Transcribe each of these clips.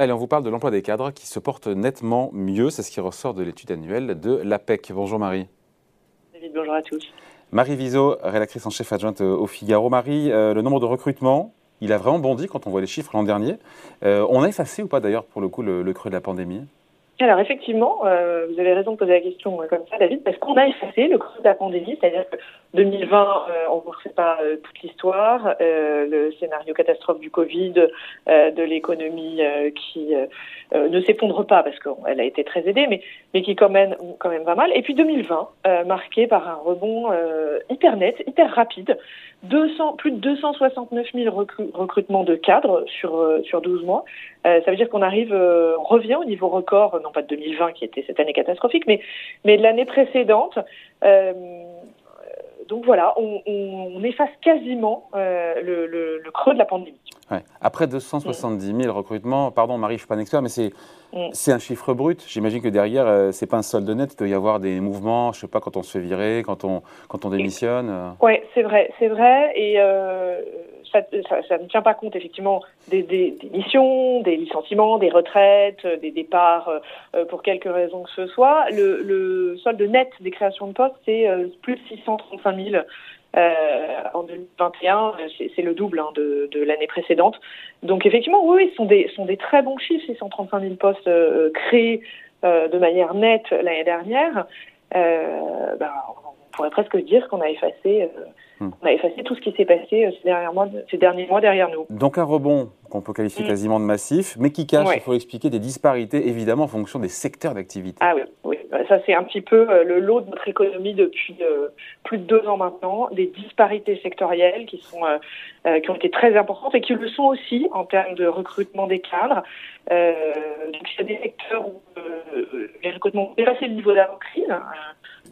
Allez, on vous parle de l'emploi des cadres qui se porte nettement mieux. C'est ce qui ressort de l'étude annuelle de l'APEC. Bonjour Marie. Bonjour à tous. Marie Viseau, rédactrice en chef adjointe au Figaro. Marie, euh, le nombre de recrutements, il a vraiment bondi quand on voit les chiffres l'an dernier. Euh, on a effacé ou pas d'ailleurs pour le coup le creux de la pandémie? Alors effectivement, euh, vous avez raison de poser la question euh, comme ça, David, parce qu'on a effacé le creux de la pandémie, c'est-à-dire que 2020, euh, on ne refait pas euh, toute l'histoire, le scénario catastrophe du Covid, de l'économie qui ne s'effondre pas parce qu'elle a été très aidée, mais, mais qui quand même, quand même va mal. Et puis 2020, marqué par un rebond hyper net, hyper rapide, 200, plus de 269 000 recrutements de cadres sur, sur 12 mois. ça veut dire qu'on arrive, on revient au niveau record non pas de 2020 qui était cette année catastrophique, mais, mais de l'année précédente. Euh, donc voilà, on, efface quasiment euh, le, creux de la pandémie. Après 270 000 recrutements, pardon Marie, je ne suis pas un expert, mais c'est mm. c'est un chiffre brut. J'imagine que derrière, euh, c'est pas un solde net, il doit y avoir des mouvements, je sais pas, quand on se fait virer, quand on, quand on démissionne. Oui, c'est vrai, c'est vrai. Et ça, ne tient pas compte effectivement des, missions, des licenciements, des retraites, euh, des départs euh, euh, pour quelque raison que ce soit. Le, solde net des créations de postes, c'est plus de 635 000 euh, en 2021, c'est le double hein, de, l'année précédente. Donc effectivement, oui, ce sont des, sont des très bons chiffres, 635 000 postes créés de manière nette l'année dernière. Ben, pourrait presque dire qu'on a effacé Hmm. On a effacé tout ce qui s'est passé euh, ces derniers, mois, ces derniers mois derrière nous. Donc un rebond qu'on peut qualifier hmm. quasiment de massif, mais qui cache, il faut expliquer, des disparités évidemment en fonction des secteurs d'activité. Ah oui, oui. Bah, ça c'est un petit peu euh, le lot de notre économie depuis euh, plus de deux ans maintenant, des disparités sectorielles qui sont qui ont été très importantes et qui le sont aussi en termes de recrutement des cadres. donc il y a des secteurs où les recrutements ont dépassé le niveau d'avant-crise. Hein,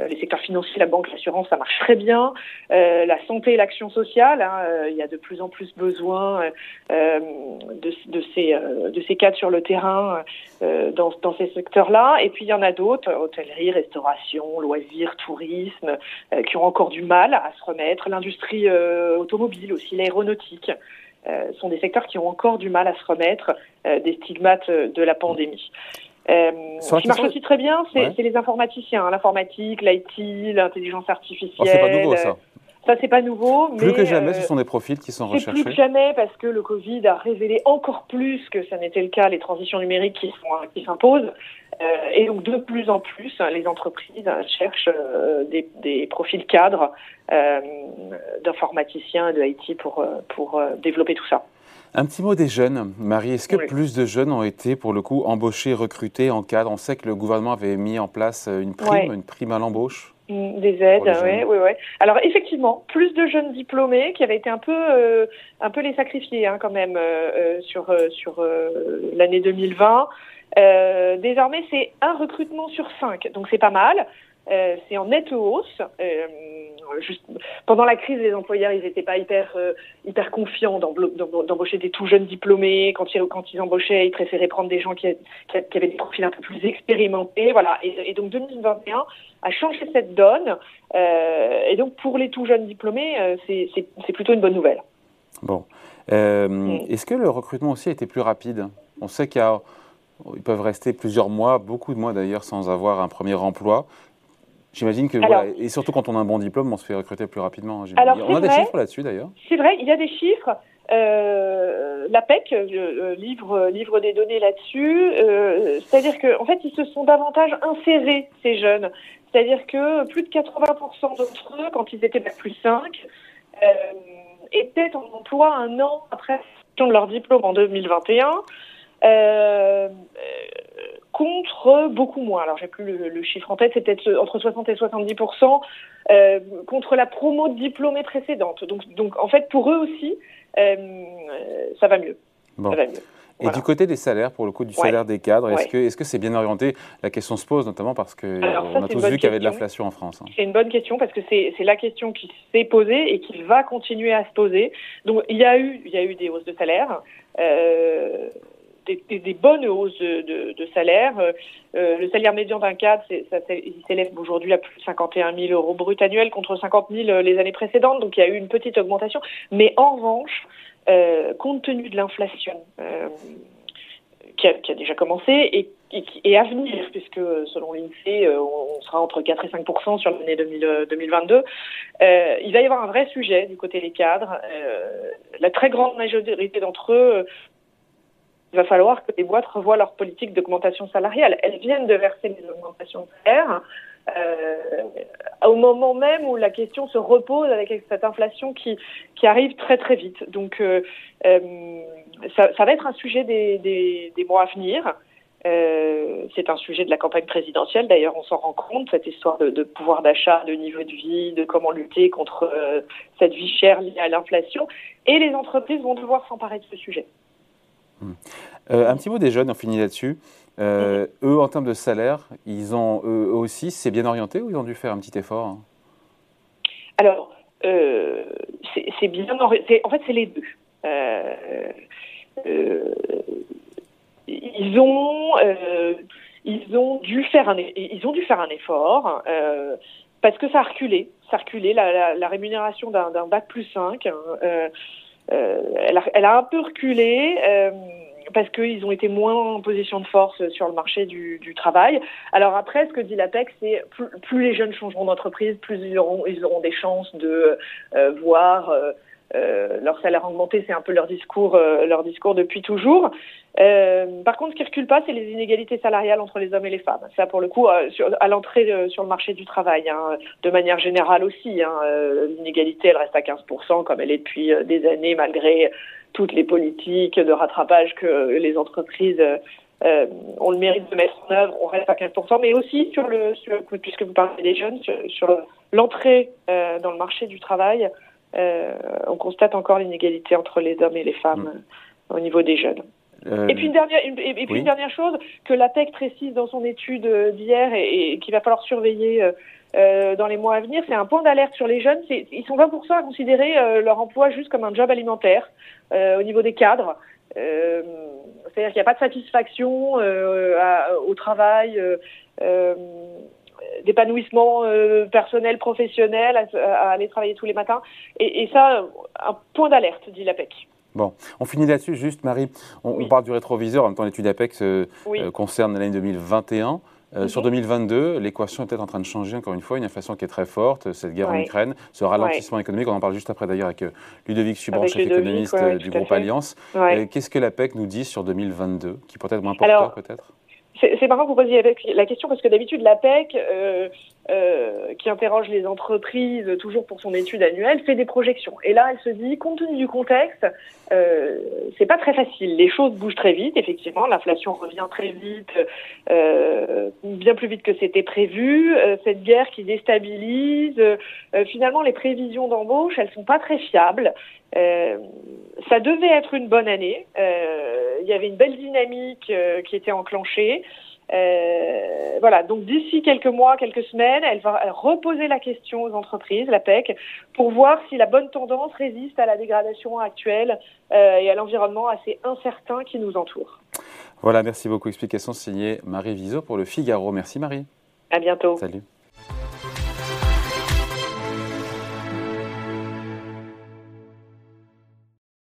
euh, les secteurs financiers, la banque, l'assurance, ça marche très bien. Euh, la santé et l'action sociale, hein, euh, il y a de plus en plus besoin de, de, ces, de ces cadres sur le terrain dans, dans ces secteurs-là. Et puis il y en a d'autres, hôtellerie, restauration, loisirs, tourisme, qui ont encore du mal à se remettre. L'industrie automobile aussi, l'aéronautique. Sont des secteurs qui ont encore du mal à se remettre des stigmates de la pandémie. Euh, ce qui marche aussi très bien, c'est les informaticiens, l'informatique, l'IT, l'intelligence artificielle. Oh, c'est pas nouveau ça. Ça, c'est pas nouveau. Plus que jamais, ce euh, sont des profils qui sont recherchés. Plus que jamais, parce que le Covid a révélé encore plus que ça n'était le cas les transitions numériques qui, qui s'imposent. Euh, et donc, de plus en plus, les entreprises cherchent euh, des, des, profils cadres d'informaticiens et de IT pour, pour développer tout ça. Un petit mot des jeunes. Marie, est-ce que plus de jeunes ont été, pour le coup, embauchés, recrutés en cadre? On sait que le gouvernement avait mis en place une prime, une prime à l'embauche. Mm, des aides, oui, oui, oui. Alors effectivement, plus de jeunes diplômés qui avaient été un peu, euh, un peu les sacrifiés hein, quand même euh, sur sur l'année 2020. désormais, c'est un recrutement sur cinq, donc c'est pas mal. c'est en nette hausse. Euh, juste, pendant la crise, les employeurs, ils n'étaient pas hyper, euh, hyper confiants d'embaucher des tout jeunes diplômés. Quand ils, quand ils embauchaient, ils préféraient prendre des gens qui, qui, avaient des profils un peu plus expérimentés. Voilà. Et, donc 2021 a changé cette donne. Euh, et donc pour les tout jeunes diplômés, c'est plutôt une bonne nouvelle. Bon. Mm. Est-ce que le recrutement aussi a été plus rapide? On sait qu'ils peuvent rester plusieurs mois, beaucoup de mois d'ailleurs, sans avoir un premier emploi. J'imagine que, voilà, et surtout quand on a un bon diplôme, on se fait recruter plus rapidement. Hein, alors, on a des chiffres là-dessus d'ailleurs C'est vrai, il y a des chiffres. Euh, L'APEC euh, euh, livre, livre des données là-dessus. Euh, C'est-à-dire qu'en en fait, ils se sont davantage insérés, ces jeunes. C'est-à-dire que plus de 80% d'entre eux, quand ils étaient bac plus 5, euh, étaient en emploi un an après de leur diplôme en 2021. Euh, contre beaucoup moins. Alors j'ai plus le, chiffre en tête, c'est peut-être entre 60 et 70 euh, contre la promo de diplômée précédente. Donc, donc en fait pour eux aussi, euh, ça va mieux. Ça va mieux. Et du côté des salaires, pour le coup, du salaire des cadres, est-ce que est-ce que c'est bien orienté? La question se pose notamment parce que on a tous vu qu'il y avait de l'inflation en France. Hein. C'est une bonne question parce que c'est la question qui s'est posée et qui va continuer à se poser. Donc il y a eu il y a eu des hausses de salaire. Euh, des, bonnes hausses de, salaire. Euh, euh, le salaire médian d'un cadre, ça, il s'élève aujourd'hui à plus de 51 000 euros brut annuels contre 50 000 euh, les années précédentes, donc il y a eu une petite augmentation. Mais en revanche, compte tenu de l'inflation qui, a, déjà commencé et, et, à venir, puisque selon l'INSEE, on sera entre 4 et 5 sur l'année 2022. il va y avoir un vrai sujet du côté des cadres. la très grande majorité d'entre eux il va falloir que les boîtes revoient leur politique d'augmentation salariale. Elles viennent de verser des augmentations de salaire. Euh, au moment même où la question se repose avec cette inflation qui, arrive très très vite. Donc euh, euh, ça, ça, va être un sujet des, mois à venir. C'est un sujet de la campagne présidentielle. D'ailleurs, on s'en rend compte, cette histoire de, pouvoir d'achat, de niveau de vie, de comment lutter contre cette vie chère liée à l'inflation. Et les entreprises vont devoir s'emparer de ce sujet. Hmm. Euh, un petit mot des jeunes, on finit là-dessus. Euh, eux, en termes de salaire, ils ont eux aussi, c'est bien orienté ou ils ont dû faire un petit effort hein Alors, euh, c'est bien. En fait, c'est les deux. ils ont, ils ont dû faire un, ils ont dû faire un effort parce que ça a reculé, ça a reculé la, rémunération d'un bac plus 5. Hein, elle, a, elle, a, un peu reculé parce qu'ils ont été moins en position de force sur le marché du, du travail. Alors après, ce que dit l'APEC, c'est plus, plus, les jeunes changeront d'entreprise, plus ils auront, ils auront des chances de euh, voir euh, euh, leur salaire augmenter. C'est un peu leur discours, euh, leur discours depuis toujours. Euh, par contre, ce qui recule pas, c'est les inégalités salariales entre les hommes et les femmes. Ça, pour le coup, sur, à l'entrée sur le marché du travail, hein, de manière générale aussi. Hein, L'inégalité, elle reste à 15%, comme elle est depuis des années, malgré toutes les politiques de rattrapage que les entreprises euh, ont le mérite de mettre en œuvre, on reste à 15%, mais aussi sur le, puisque vous parlez des jeunes, sur, l'entrée dans le marché du travail, on constate encore l'inégalité entre les hommes et les femmes mm. au niveau des jeunes. Et puis une dernière, et, puis une dernière chose que l'APEC précise dans son étude d'hier et, et qu'il va falloir surveiller euh, dans les mois à venir, c'est un point d'alerte sur les jeunes. Ils sont 20% à considérer euh, leur emploi juste comme un job alimentaire euh, au niveau des cadres. C'est-à-dire qu'il n'y a pas de satisfaction au travail, d'épanouissement personnel, professionnel, à, aller travailler tous les matins. Et, et ça, un point d'alerte, dit l'APEC. Bon, on finit là-dessus. Juste, Marie, on, parle du rétroviseur. En même temps, l'étude APEC concerne l'année 2021. Euh, sur 2022, l'équation est peut-être en train de changer encore une fois, une inflation qui est très forte, cette guerre en Ukraine, ce ralentissement économique, on en parle juste après d'ailleurs avec euh, Ludovic Subran, chef économiste euh, du groupe Alliance. Qu'est-ce que l'APEC nous dit sur 2022, qui peut être moins porteur peut-être? C'est marrant que vous posiez la question parce que d'habitude l'APEC, euh, euh, qui interroge les entreprises toujours pour son étude annuelle, fait des projections. Et là, elle se dit, compte tenu du contexte, euh, c'est pas très facile. Les choses bougent très vite, effectivement. L'inflation revient très vite, euh, bien plus vite que c'était prévu. Euh, cette guerre qui déstabilise. Euh, finalement, les prévisions d'embauche, elles sont pas très fiables. ça devait être une bonne année. Il y avait une belle dynamique qui était enclenchée. Euh, voilà, donc d'ici quelques mois, quelques semaines, elle va reposer la question aux entreprises, la PEC, pour voir si la bonne tendance résiste à la dégradation actuelle euh, et à l'environnement assez incertain qui nous entoure. Voilà, merci beaucoup. Explication signée Marie Viseau pour le Figaro. Merci Marie. À bientôt. Salut.